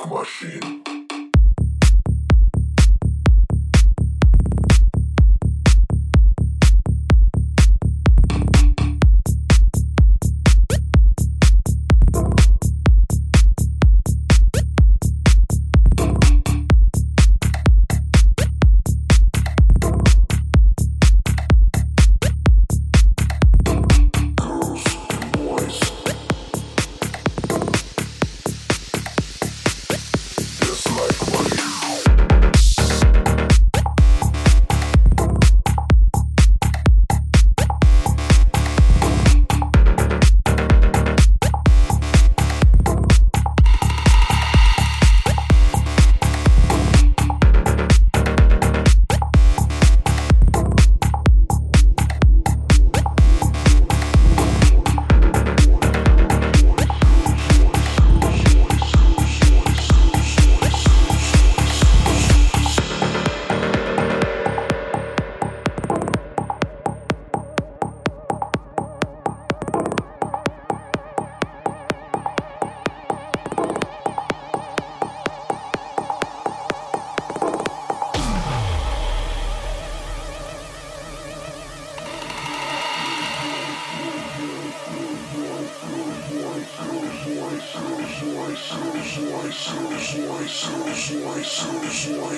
Machine.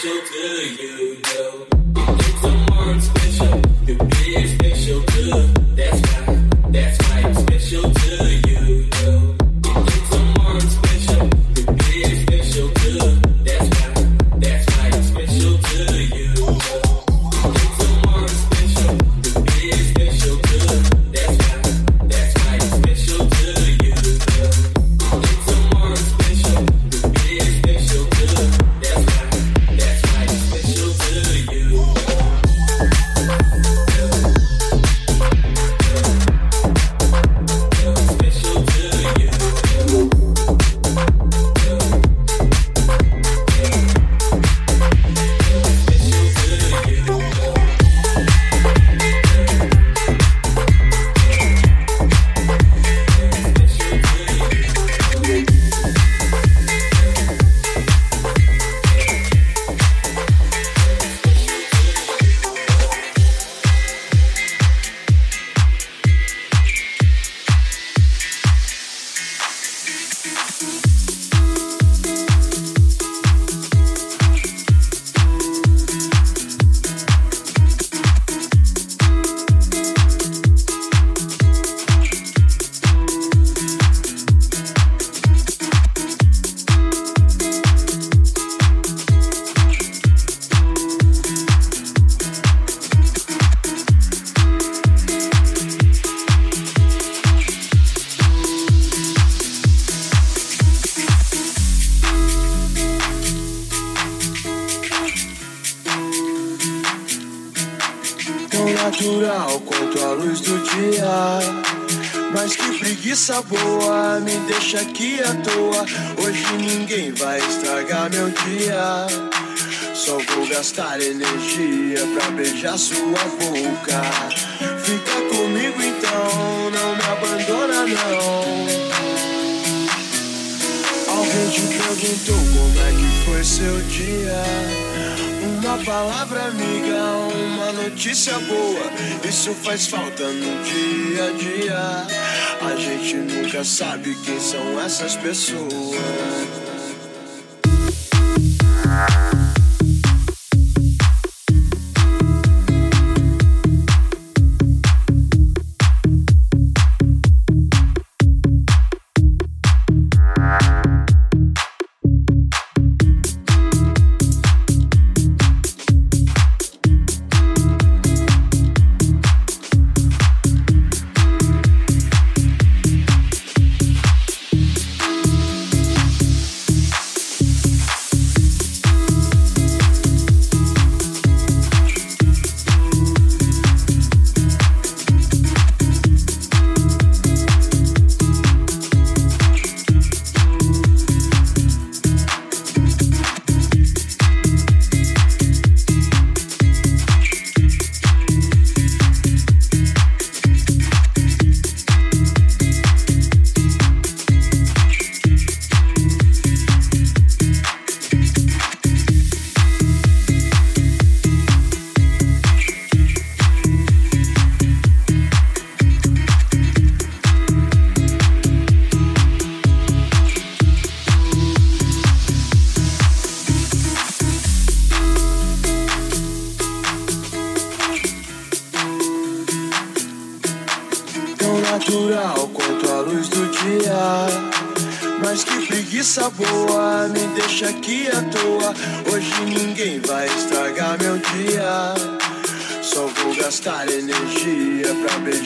special to you, yo. it's a some special, you did special to. That's why, that's why gastar energia pra beijar sua boca. Fica comigo então, não me abandona não. Alguém te perguntou como é que foi seu dia? Uma palavra amiga, uma notícia boa. Isso faz falta no dia a dia. A gente nunca sabe quem são essas pessoas.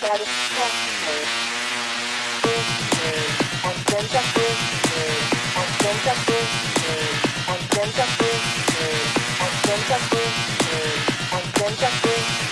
satisfaction. And sense of and sense of and sense of and sense of and sense of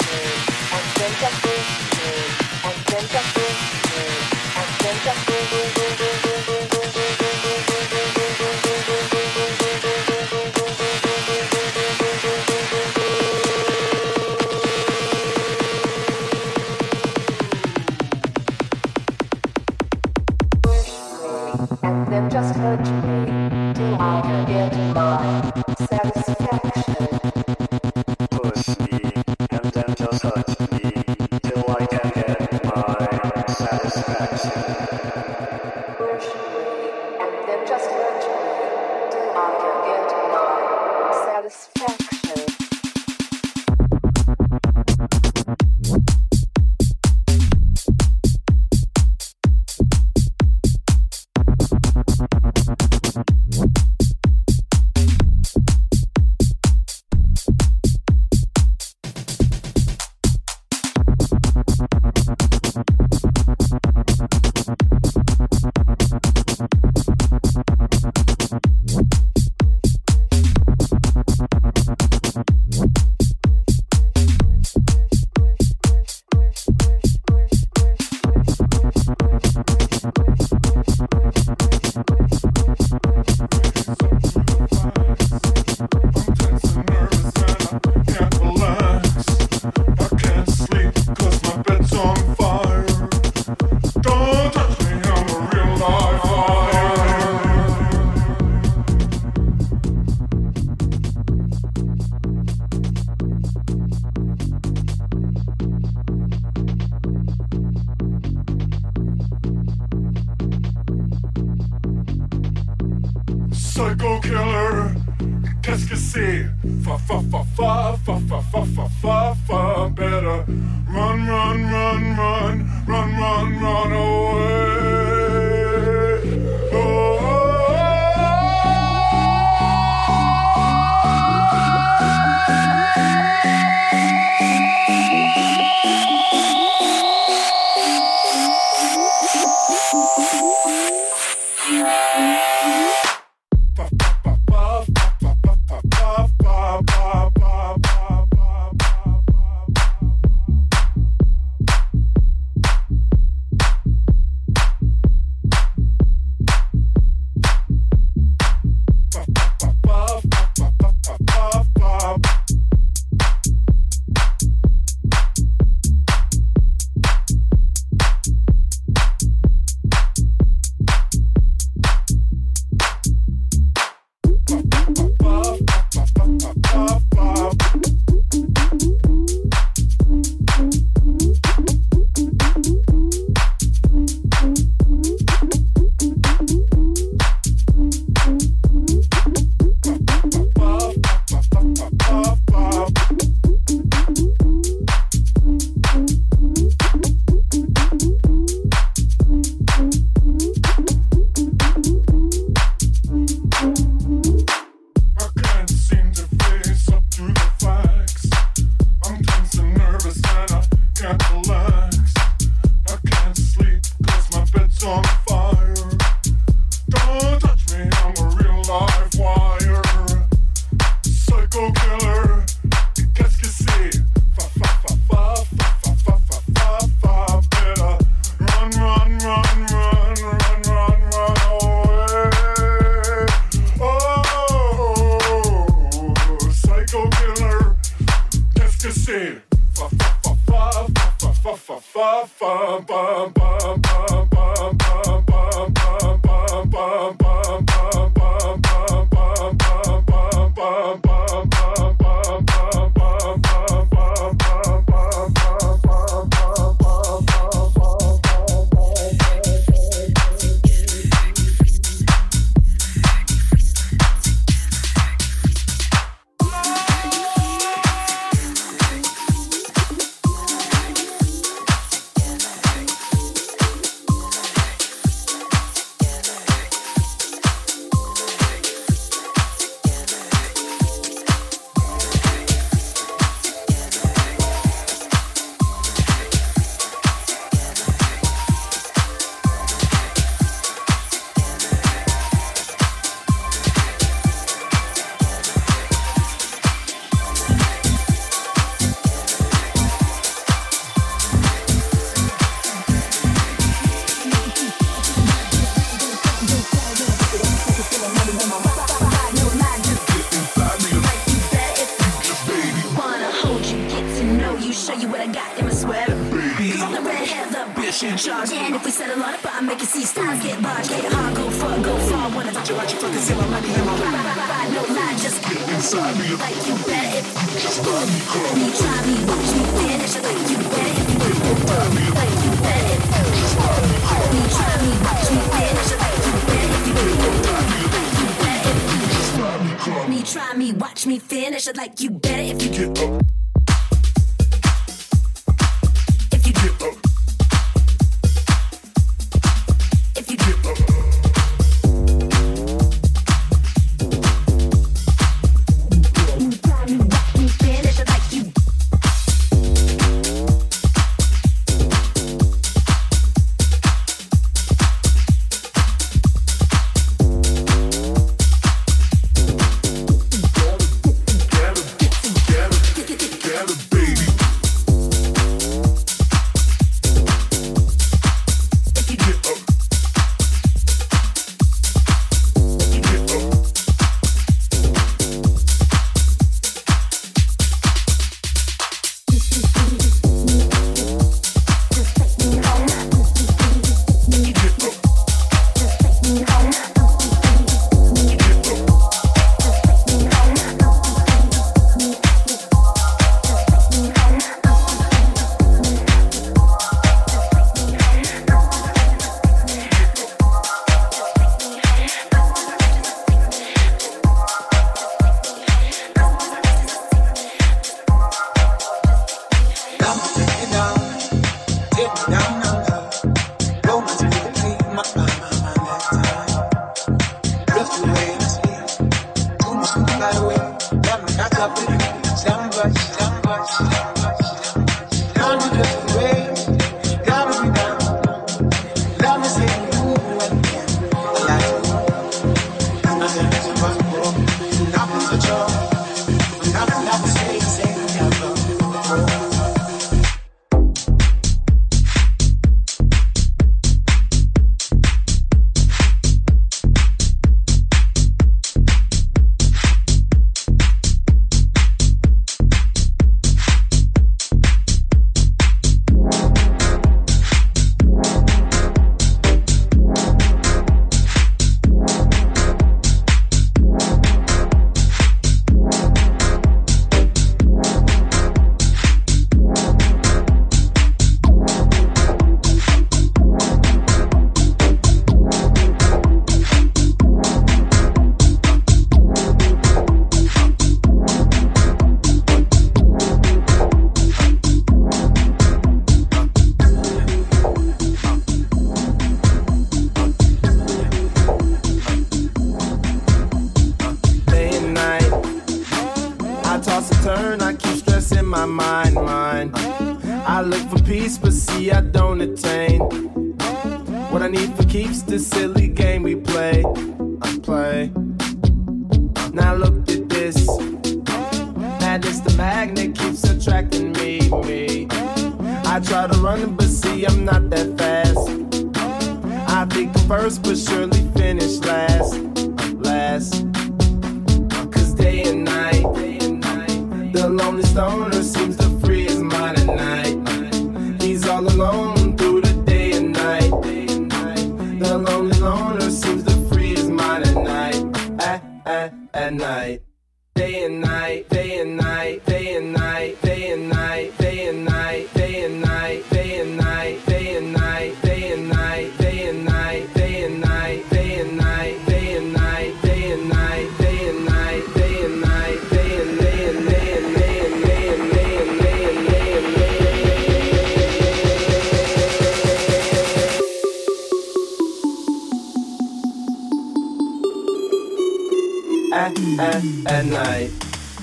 night,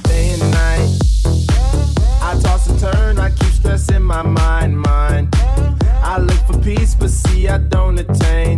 day and night. I toss and turn, I keep stressing my mind, mind. I look for peace, but see I don't attain.